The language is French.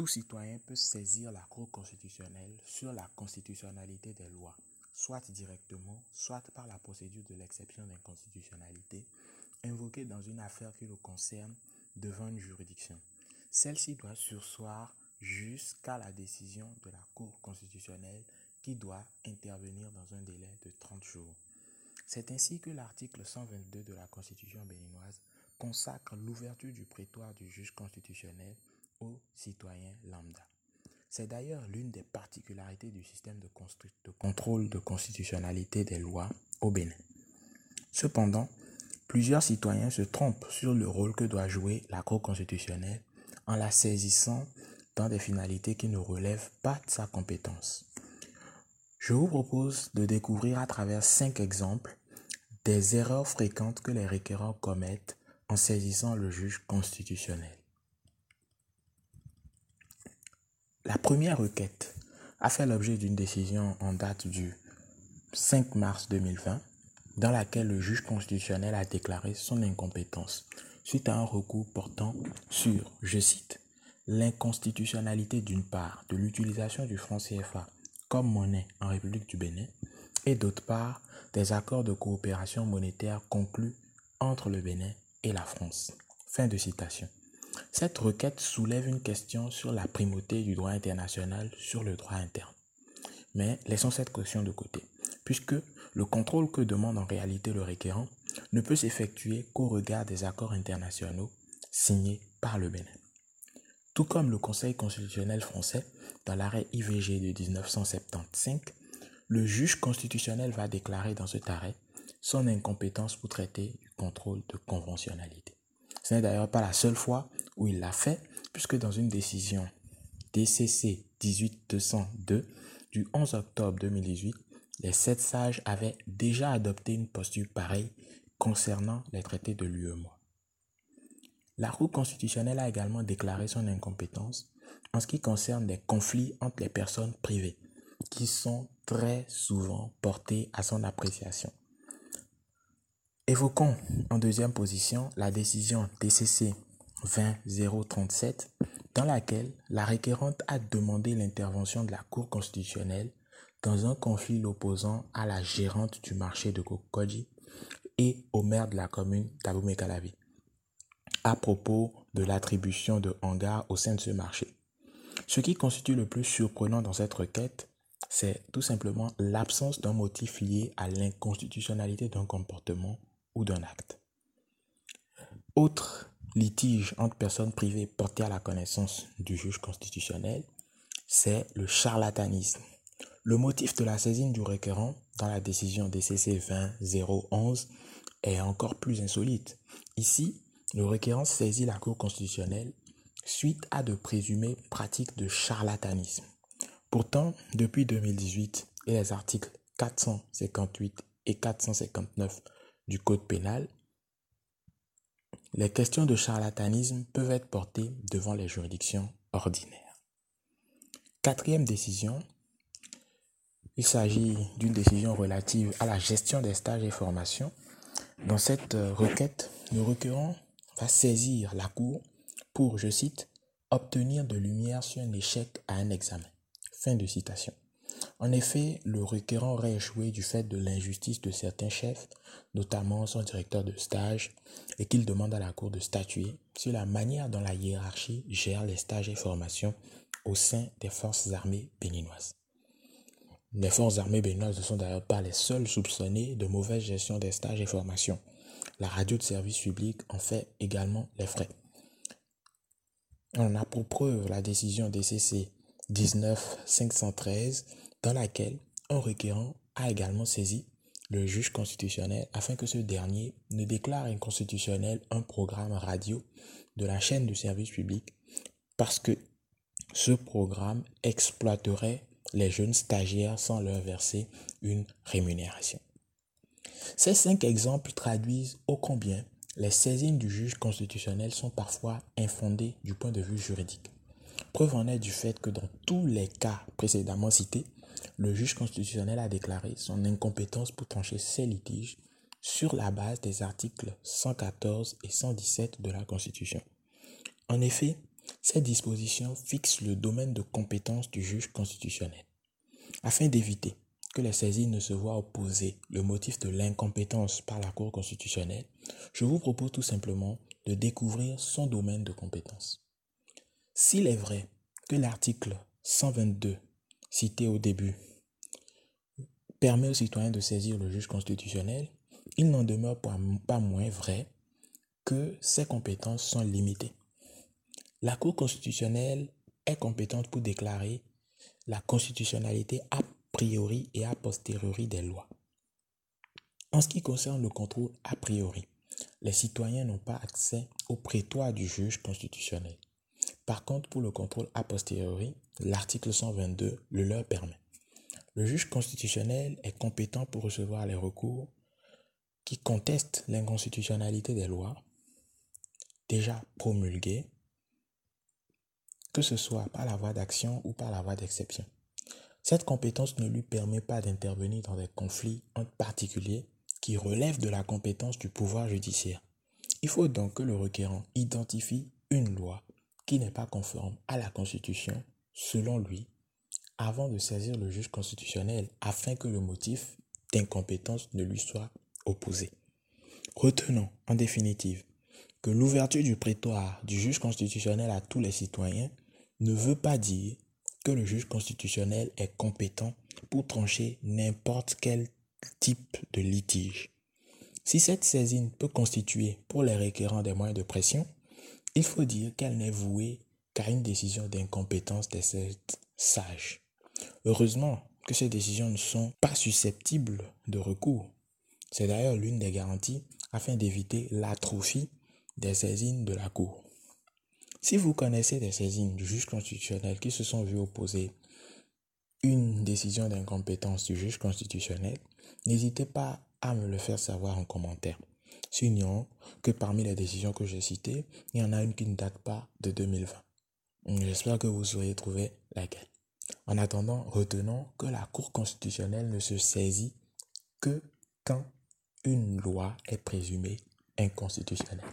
tout citoyen peut saisir la Cour constitutionnelle sur la constitutionnalité des lois, soit directement, soit par la procédure de l'exception d'inconstitutionnalité, invoquée dans une affaire qui le concerne devant une juridiction. Celle-ci doit sursoir jusqu'à la décision de la Cour constitutionnelle qui doit intervenir dans un délai de 30 jours. C'est ainsi que l'article 122 de la Constitution béninoise consacre l'ouverture du prétoire du juge constitutionnel aux citoyens lambda. C'est d'ailleurs l'une des particularités du système de, de, contrôle de constitutionnalité des lois au Bénin. Cependant, plusieurs citoyens se trompent sur le rôle que doit jouer la Cour constitutionnelle en la saisissant dans des finalités qui ne relèvent pas de sa compétence. Je vous propose de découvrir à travers cinq exemples des erreurs fréquentes que les requérants commettent en saisissant le juge constitutionnel. La première requête a fait l'objet d'une décision en date du 5 mars 2020 dans laquelle le juge constitutionnel a déclaré son incompétence suite à un recours portant sur, je cite, l'inconstitutionnalité d'une part de l'utilisation du franc CFA comme monnaie en République du Bénin et d'autre part des accords de coopération monétaire conclus entre le Bénin et la France. Fin de citation. Cette requête soulève une question sur la primauté du droit international sur le droit interne. Mais laissons cette question de côté, puisque le contrôle que demande en réalité le requérant ne peut s'effectuer qu'au regard des accords internationaux signés par le Bénin. Tout comme le Conseil constitutionnel français, dans l'arrêt IVG de 1975, le juge constitutionnel va déclarer dans cet arrêt son incompétence pour traiter du contrôle de conventionnalité. Ce n'est d'ailleurs pas la seule fois où il l'a fait, puisque dans une décision DCC 18202 du 11 octobre 2018, les sept sages avaient déjà adopté une posture pareille concernant les traités de l'UEMOA. La Cour constitutionnelle a également déclaré son incompétence en ce qui concerne les conflits entre les personnes privées, qui sont très souvent portés à son appréciation. Évoquons en deuxième position la décision DCC 20037 dans laquelle la requérante a demandé l'intervention de la Cour constitutionnelle dans un conflit l'opposant à la gérante du marché de Kokoji et au maire de la commune d'Abomey-Calavi à propos de l'attribution de hangars au sein de ce marché. Ce qui constitue le plus surprenant dans cette requête, c'est tout simplement l'absence d'un motif lié à l'inconstitutionnalité d'un comportement ou d'un acte. Autre litige entre personnes privées porté à la connaissance du juge constitutionnel, c'est le charlatanisme. Le motif de la saisine du requérant dans la décision DCC 20 est encore plus insolite. Ici, le requérant saisit la Cour constitutionnelle suite à de présumées pratiques de charlatanisme. Pourtant, depuis 2018 et les articles 458 et 459 du Code pénal, les questions de charlatanisme peuvent être portées devant les juridictions ordinaires. Quatrième décision, il s'agit d'une décision relative à la gestion des stages et formations. Dans cette requête, le requérant va saisir la Cour pour, je cite, obtenir de lumière sur un échec à un examen. Fin de citation. En effet, le requérant aurait échoué du fait de l'injustice de certains chefs, notamment son directeur de stage, et qu'il demande à la Cour de statuer sur la manière dont la hiérarchie gère les stages et formations au sein des forces armées béninoises. Les forces armées béninoises ne sont d'ailleurs pas les seules soupçonnées de mauvaise gestion des stages et formations. La radio de service public en fait également les frais. On a pour preuve la décision DCC 19513 dans laquelle un requérant a également saisi le juge constitutionnel afin que ce dernier ne déclare inconstitutionnel un programme radio de la chaîne de service public parce que ce programme exploiterait les jeunes stagiaires sans leur verser une rémunération. Ces cinq exemples traduisent ô combien les saisines du juge constitutionnel sont parfois infondées du point de vue juridique. Preuve en est du fait que dans tous les cas précédemment cités, le juge constitutionnel a déclaré son incompétence pour trancher ces litiges sur la base des articles 114 et 117 de la Constitution. En effet, Cette disposition fixe le domaine de compétence du juge constitutionnel. Afin d'éviter que les saisines ne se voient opposer le motif de l'incompétence par la Cour constitutionnelle, je vous propose tout simplement de découvrir son domaine de compétence. S'il est vrai que l'article 122, cité au début, permet aux citoyens de saisir le juge constitutionnel, il n'en demeure pas moins vrai que ces compétences sont limitées. La Cour constitutionnelle est compétente pour déclarer la constitutionnalité a priori et a posteriori des lois. En ce qui concerne le contrôle a priori, les citoyens n'ont pas accès au prétoire du juge constitutionnel. Par contre, pour le contrôle a posteriori, l'article 122 le leur permet. Le juge constitutionnel est compétent pour recevoir les recours qui contestent l'inconstitutionnalité des lois déjà promulguées, que ce soit par la voie d'action ou par la voie d'exception. Cette compétence ne lui permet pas d'intervenir dans des conflits entre particuliers qui relèvent de la compétence du pouvoir judiciaire. Il faut donc que le requérant identifie une loi qui n'est pas conforme à la Constitution, selon lui, avant de saisir le juge constitutionnel afin que le motif d'incompétence ne lui soit opposé. Retenons, en définitive, que l'ouverture du prétoire du juge constitutionnel à tous les citoyens ne veut pas dire que le juge constitutionnel est compétent pour trancher n'importe quel type de litige. Si cette saisine peut constituer pour les requérants des moyens de pression, il faut dire qu'elle n'est vouée qu'à une décision d'incompétence des sages. Heureusement que ces décisions ne sont pas susceptibles de recours. C'est d'ailleurs l'une des garanties afin d'éviter l'atrophie des saisines de la Cour. Si vous connaissez des saisines du juge constitutionnel qui se sont vues opposer une décision d'incompétence du juge constitutionnel, n'hésitez pas à me le faire savoir en commentaire. Signons que parmi les décisions que j'ai citées, il y en a une qui ne date pas de 2020. J'espère que vous saurez trouver laquelle. En attendant, retenons que la Cour constitutionnelle ne se saisit que quand une loi est présumée inconstitutionnelle.